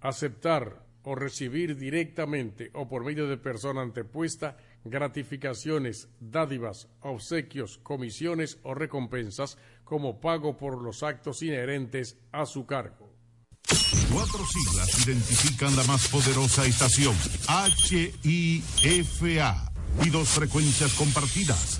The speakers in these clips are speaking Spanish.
aceptar o recibir directamente o por medio de persona antepuesta gratificaciones, dádivas, obsequios, comisiones o recompensas como pago por los actos inherentes a su cargo. Cuatro siglas identifican la más poderosa estación, HIFA, y dos frecuencias compartidas.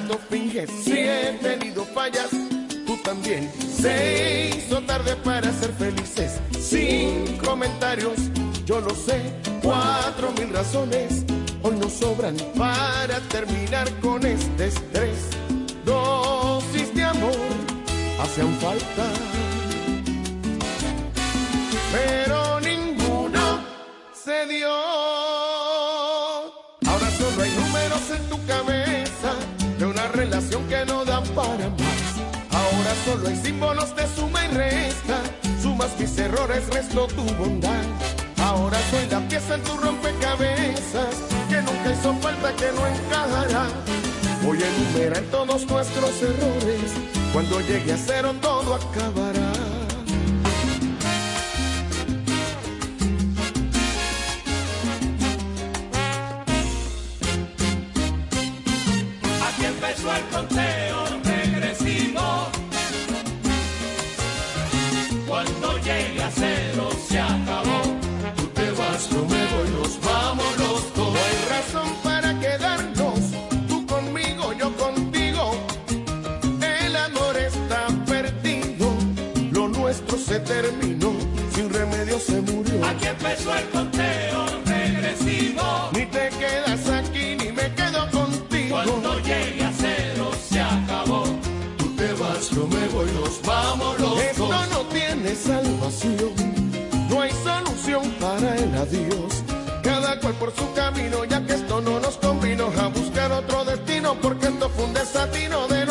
No finges. Si he tenido fallas, tú también. Se hizo tarde para ser felices. Sin comentarios, yo lo sé. Cuatro mil razones hoy nos sobran para terminar con este estrés. Dosis de amor hacen falta. Solo hay símbolos de suma y resta. Sumas mis errores, resto tu bondad. Ahora soy la pieza en tu rompecabezas que nunca hizo falta que no encajará. Voy a enumerar todos nuestros errores. Cuando llegue a cero todo acabará. Empezó el conteo regresivo. Ni te quedas aquí, ni me quedo contigo. Cuando llegue yo me voy, nos vamos los Esto no tiene salvación, no hay solución para el adiós. Cada cual por su camino, ya que esto no nos convino a buscar otro destino, porque esto fue un desatino de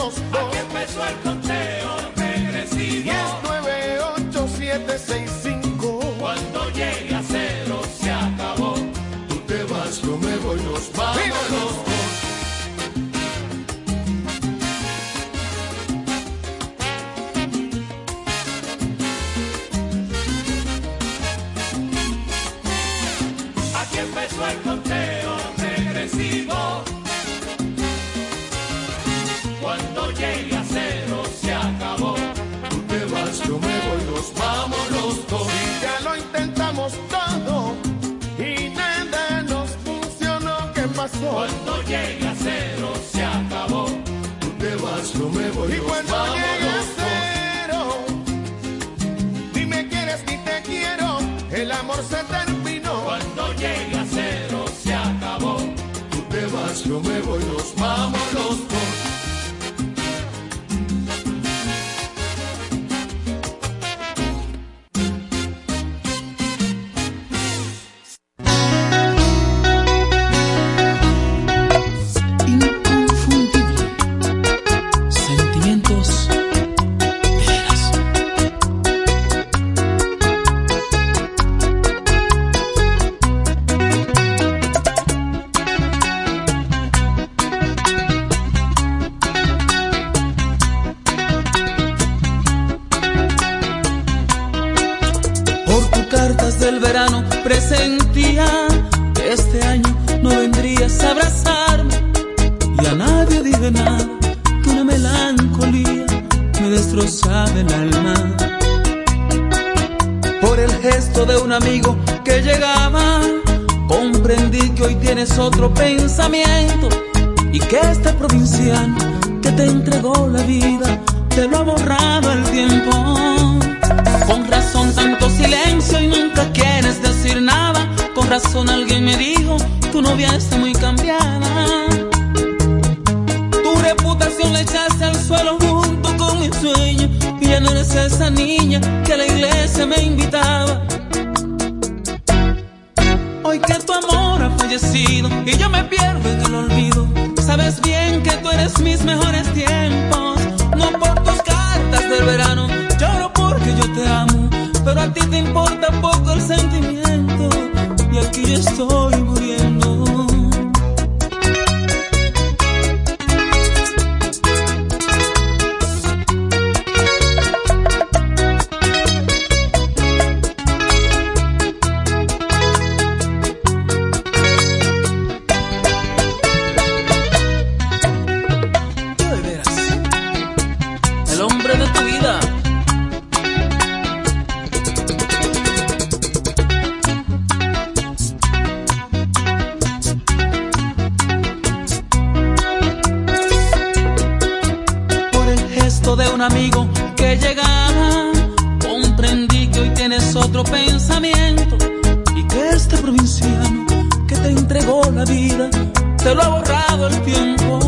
que te entregó la vida, te lo ha borrado el tiempo.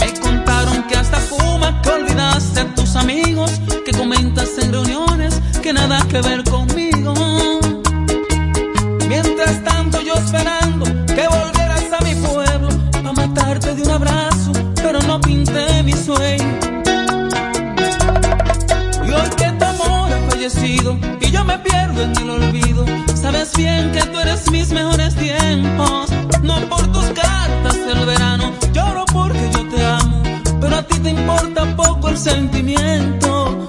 Me contaron que hasta fuma, que olvidaste a tus amigos, que comentas en reuniones que nada que ver conmigo. bien que tú eres mis mejores tiempos. No por tus cartas el verano, lloro porque yo te amo. Pero a ti te importa poco el sentimiento.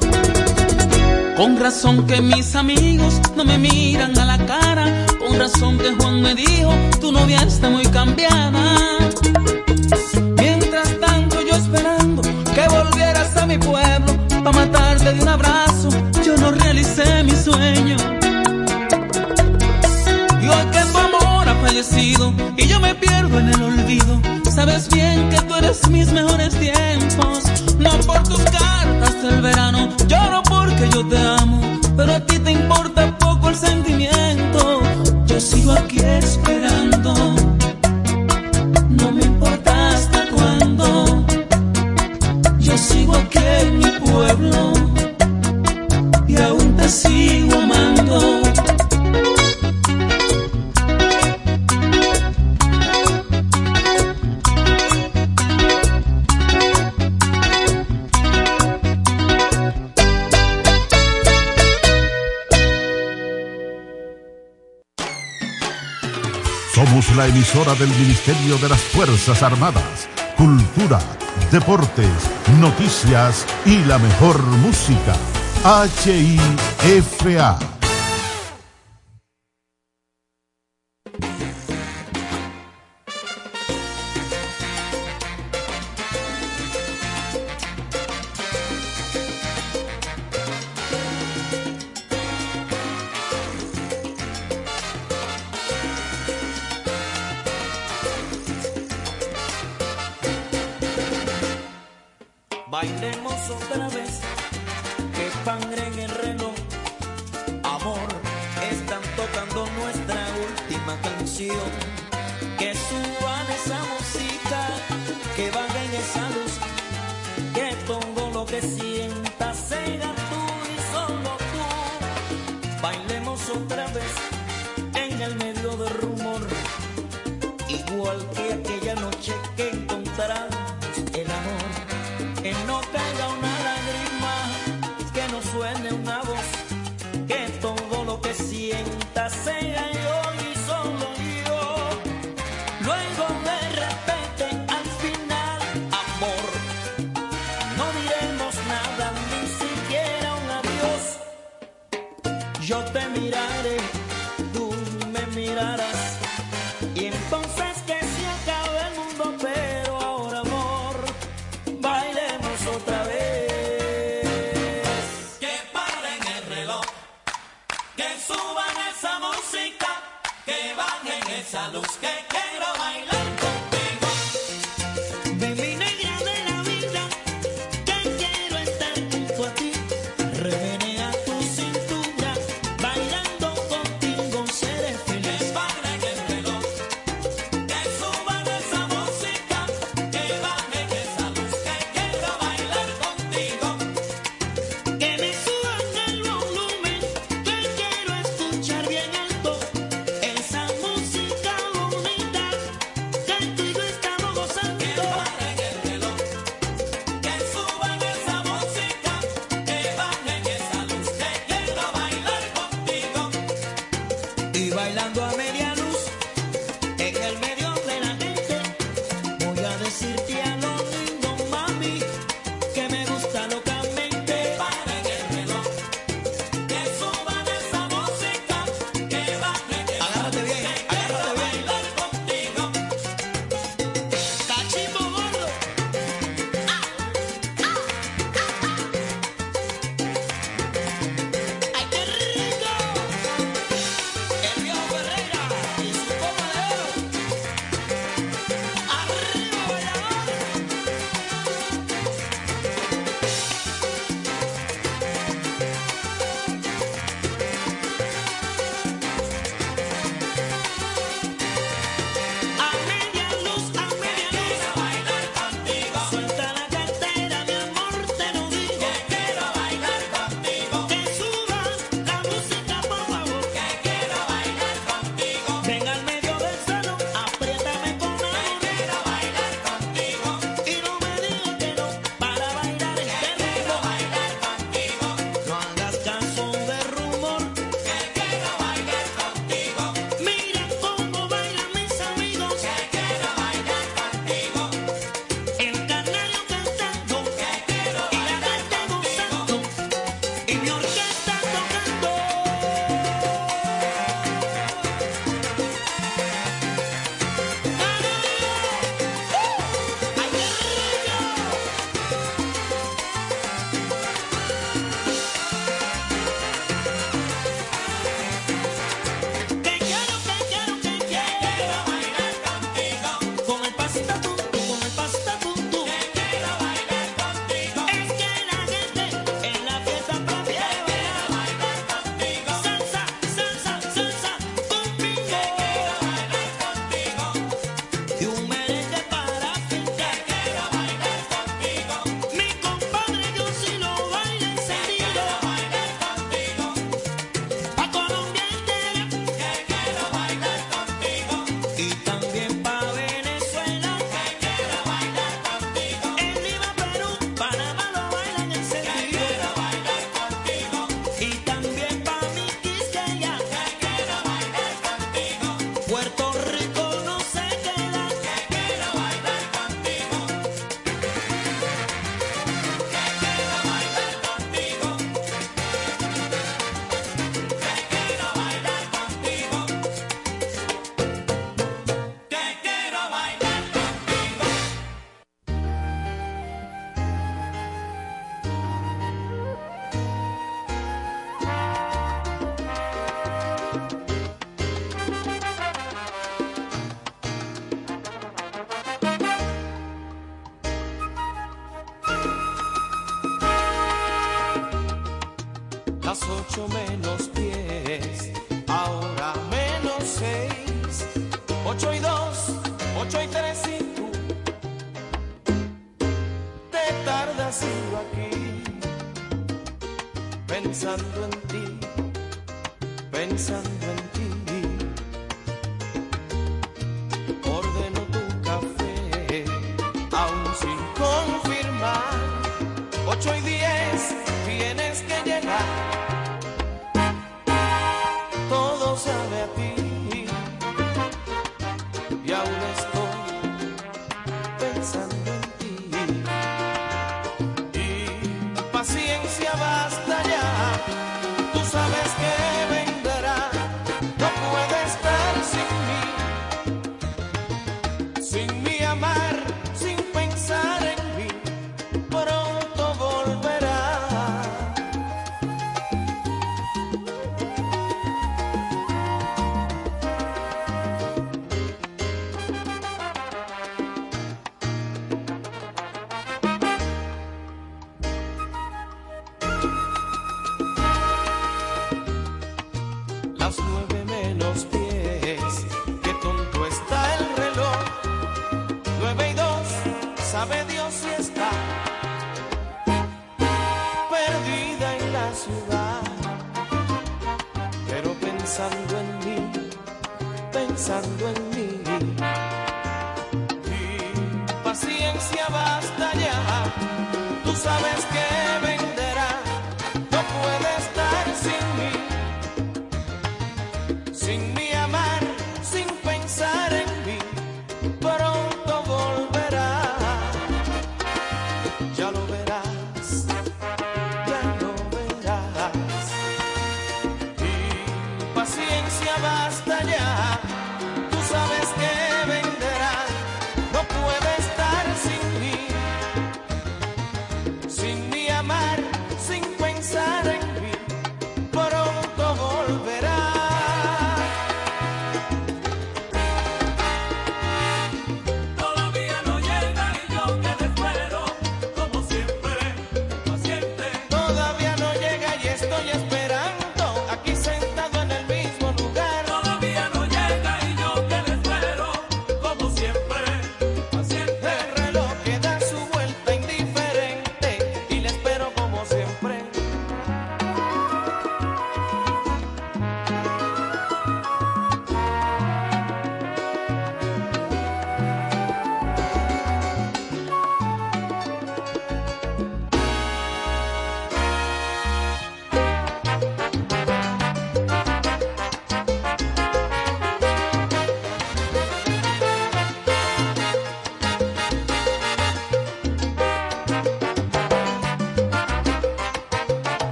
Con razón que mis amigos no me miran a la cara. Con razón que Juan me dijo, tu novia está muy cambiada. y yo me pierdo en el olvido. Sabes bien que tú eres mis mejores días. Del Ministerio de las Fuerzas Armadas. Cultura, deportes, noticias y la mejor música. HIFA otra vez.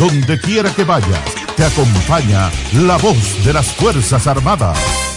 Donde quiera que vayas, te acompaña la voz de las Fuerzas Armadas.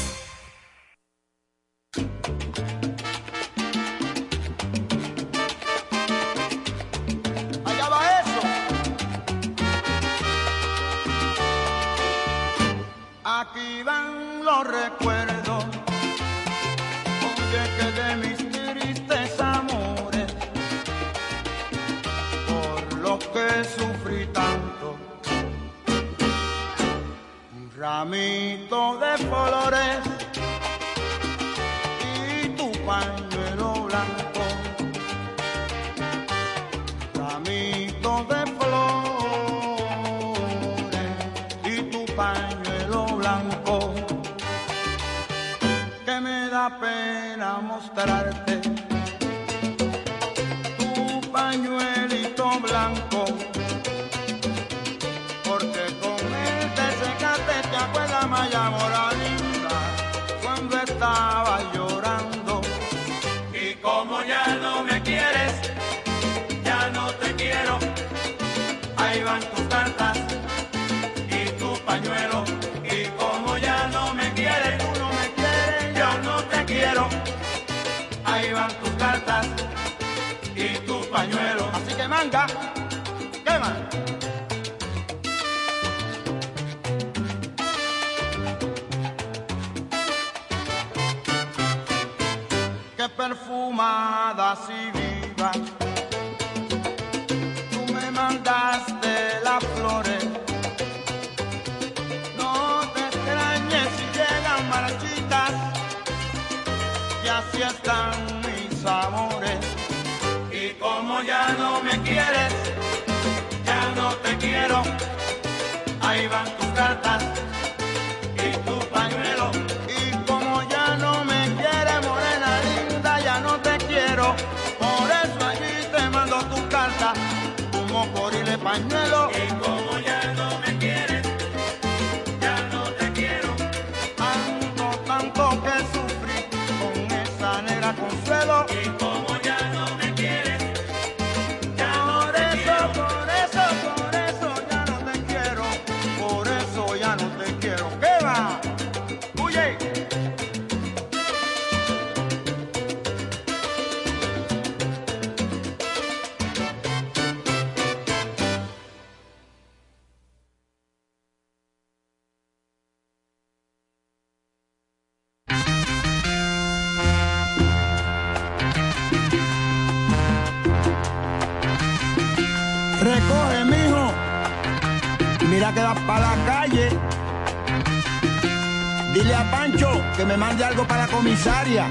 me mande algo para la comisaria.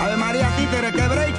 Ave María Títere, quebré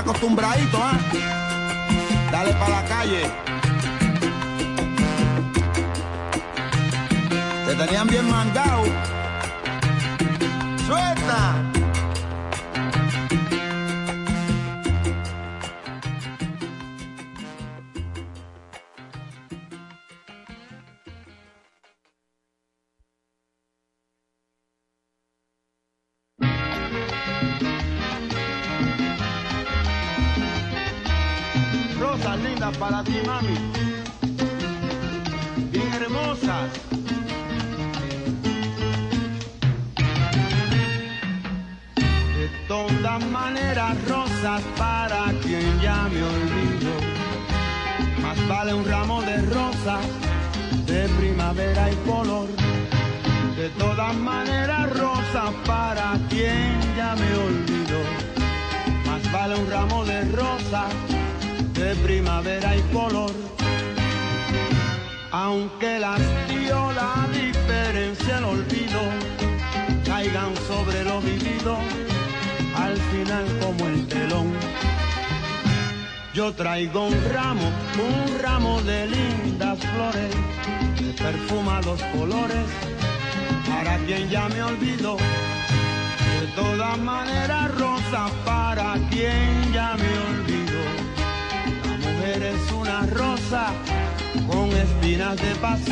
acostumbradito, ¿ah? Dale para la calle. Te tenían bien mangado. ¡Suelta!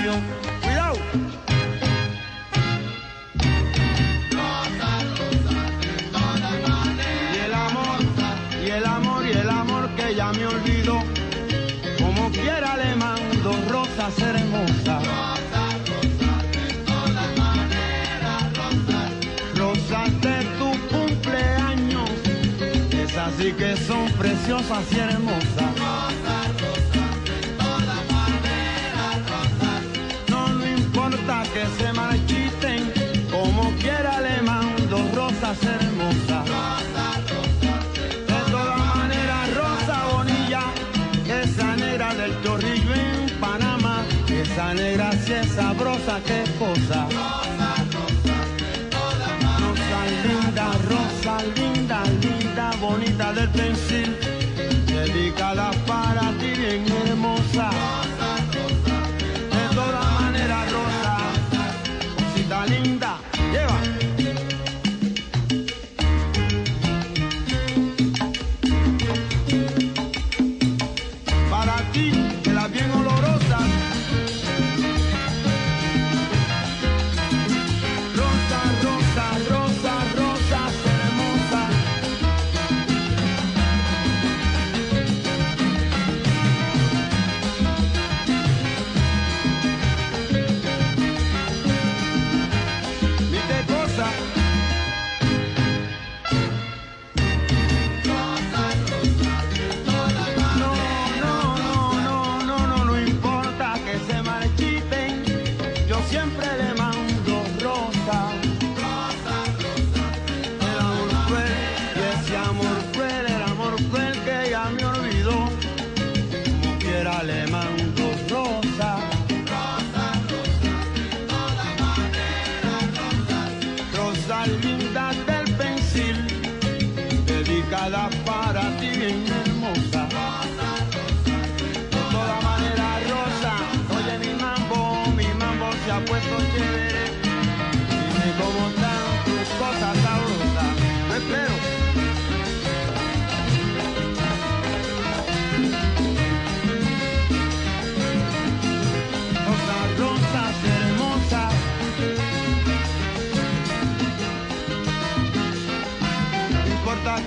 Pasión. ¡Cuidado! me olvido. Como quiera le mando rosas hermosas. Rosas, rosas de todas maneras, rosas. Rosas de tu cumpleaños. Esas sí que son preciosas y hermosas. Se marchiten. Como quiera le mando rosas hermosas. Esa negra si es sabrosa, qué cosa. Rosa, rosa, rosa linda, rosa linda, linda, bonita del pensil.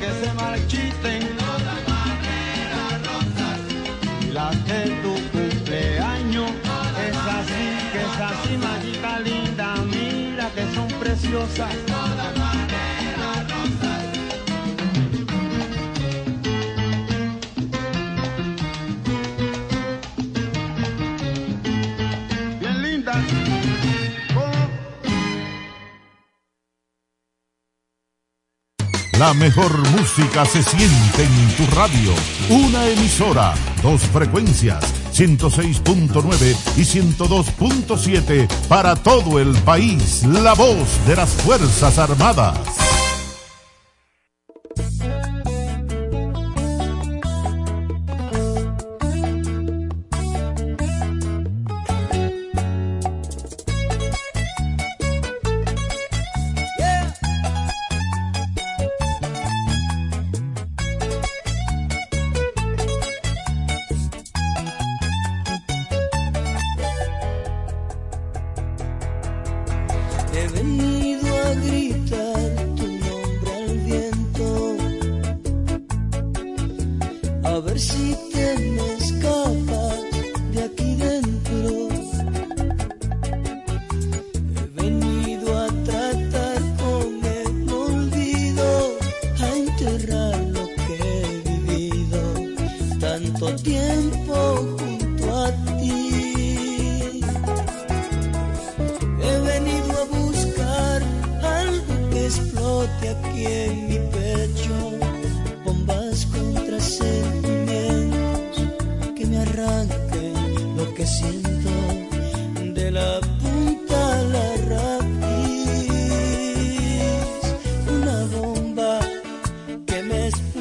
que se marchiten todas maneras rosas. Las de tu cumpleaños, es así, que es así, manita linda, mira que son preciosas. La mejor música se siente en tu radio. Una emisora, dos frecuencias, 106.9 y 102.7 para todo el país. La voz de las Fuerzas Armadas. Miss.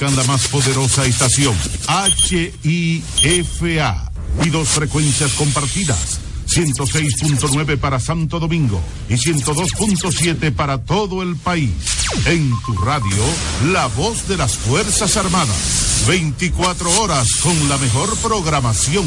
La más poderosa estación, HIFA, y dos frecuencias compartidas. 106.9 para Santo Domingo y 102.7 para todo el país. En tu radio, la voz de las Fuerzas Armadas. 24 horas con la mejor programación.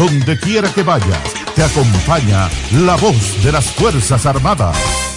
Donde quiera que vayas, te acompaña la voz de las Fuerzas Armadas.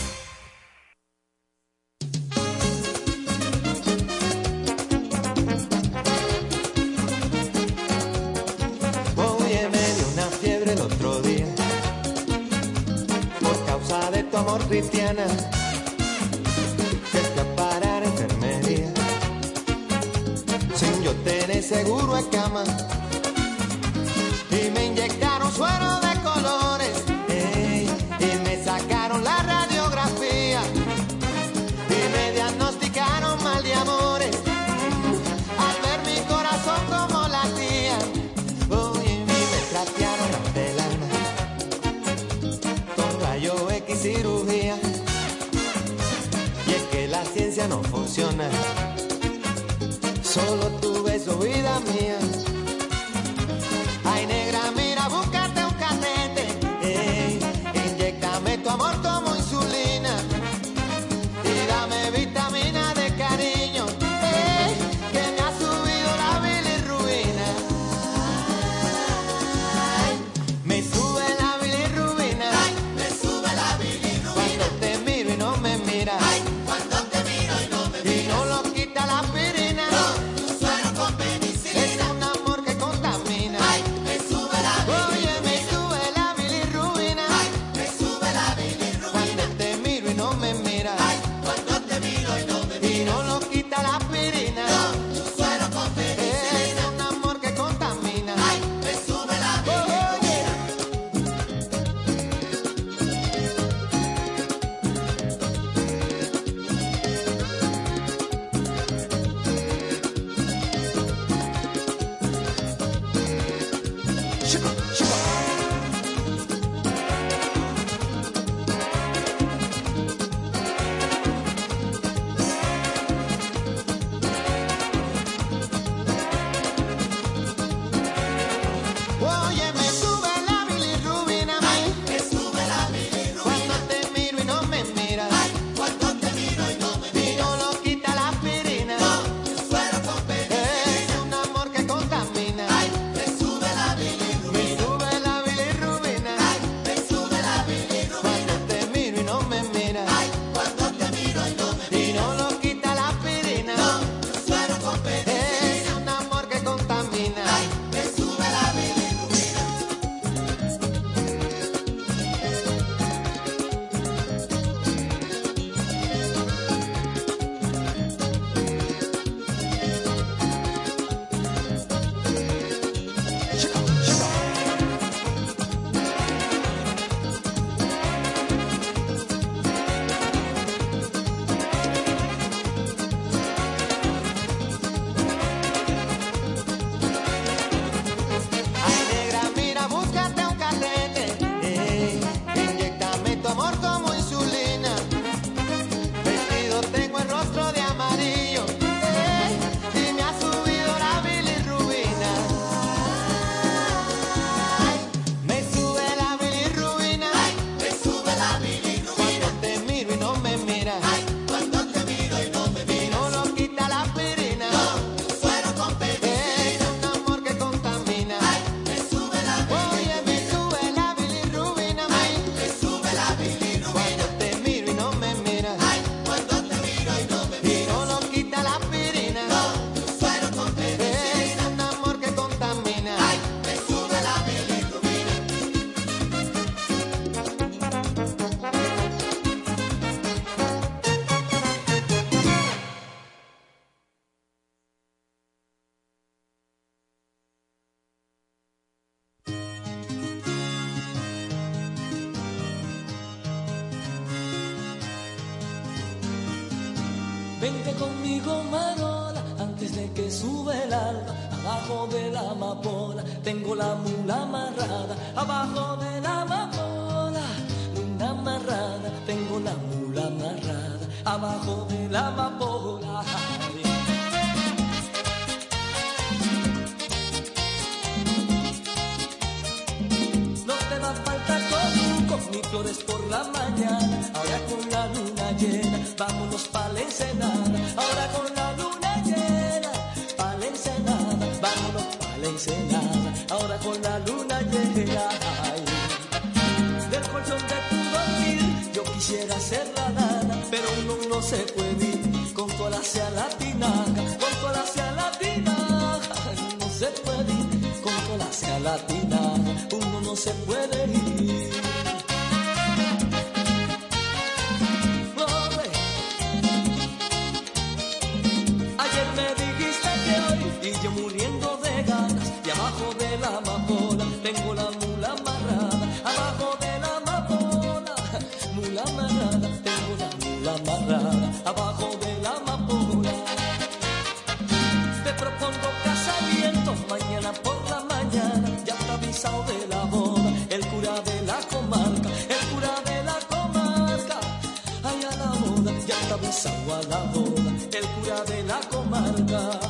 Chica. Conmigo Marola, antes de que sube el alba, abajo de la amapola, tengo la mula amarrada, abajo de la amapola, mula amarrada, tengo la mula amarrada, abajo de la amapola. No te va a faltar con ni flores por la mañana, ahora con la luna llena vámonos pa' la ensenada, ahora con la luna llena, pa' la ensenada, vámonos pa' la ensenada, ahora con la luna llena. Ay. Del colchón de tu dormir, yo quisiera ser la nana, pero uno no se puede ir con cola hacia la con cola hacia la tinaja, no se puede ir con cola hacia la uno no se puede ir. का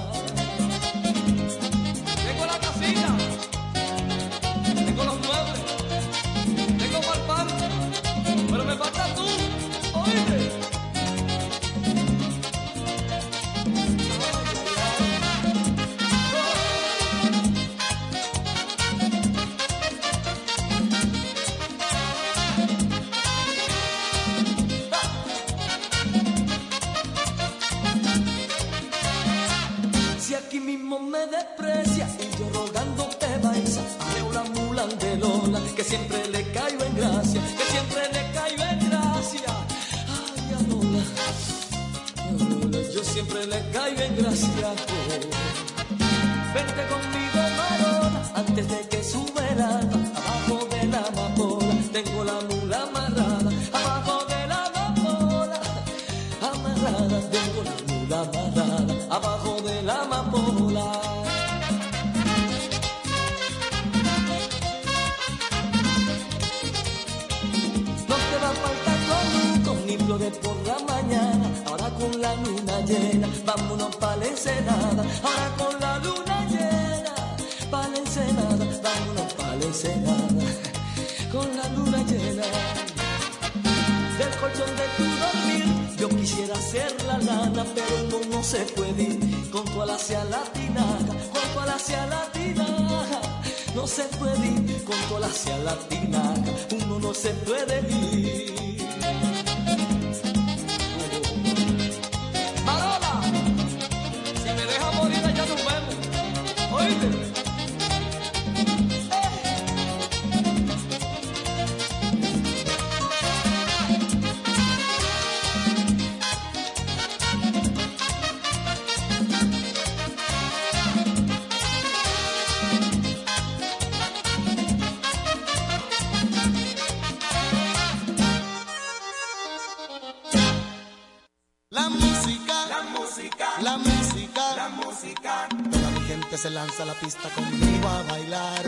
La música, la música, la música, la música. Toda mi gente se lanza a la pista conmigo a bailar.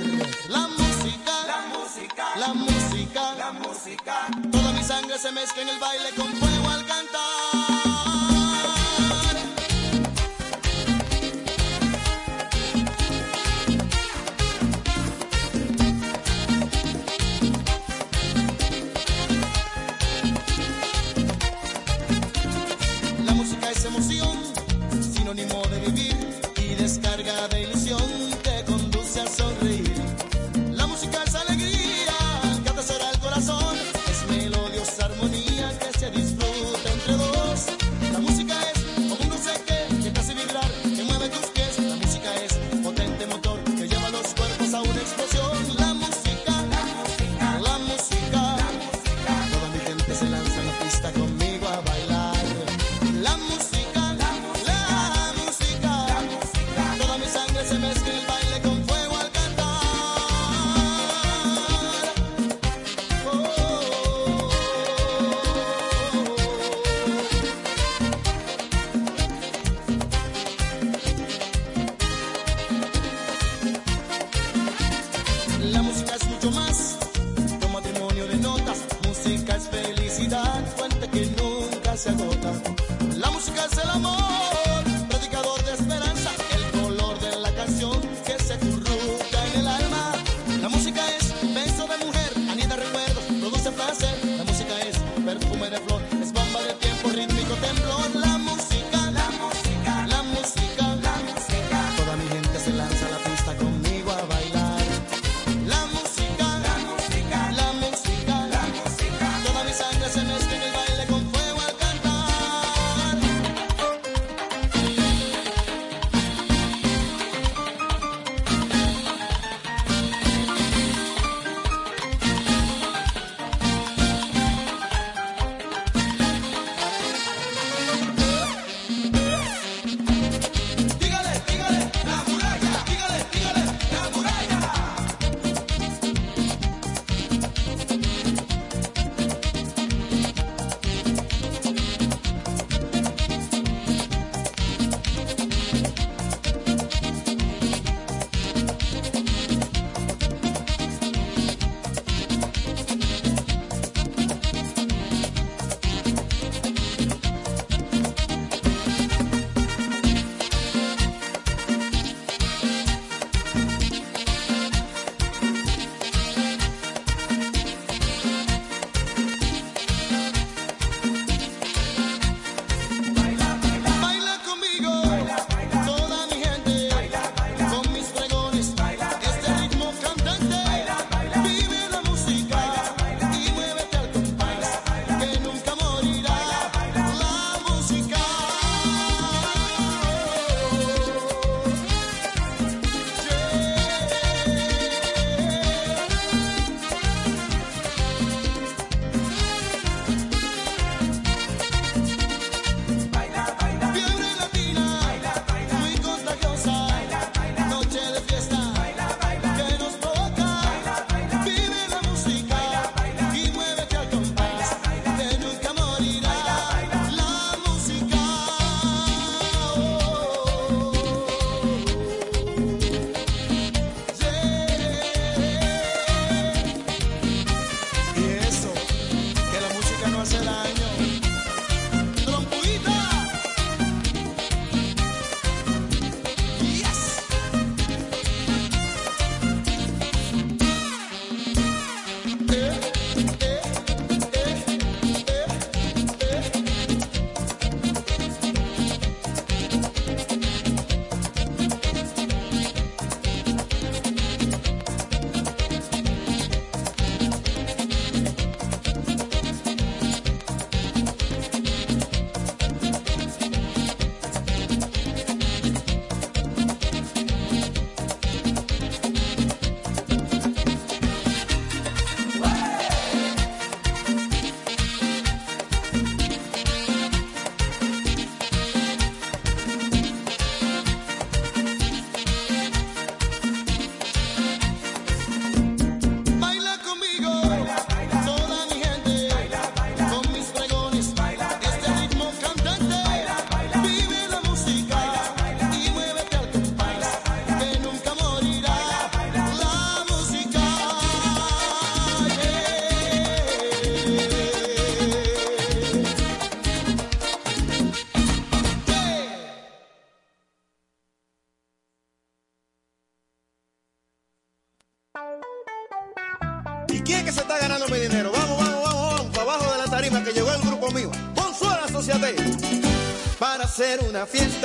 La música, la música, la música, la música. Toda mi sangre se mezcla en el baile con fuego al cantar. Any more. Hacer una fiesta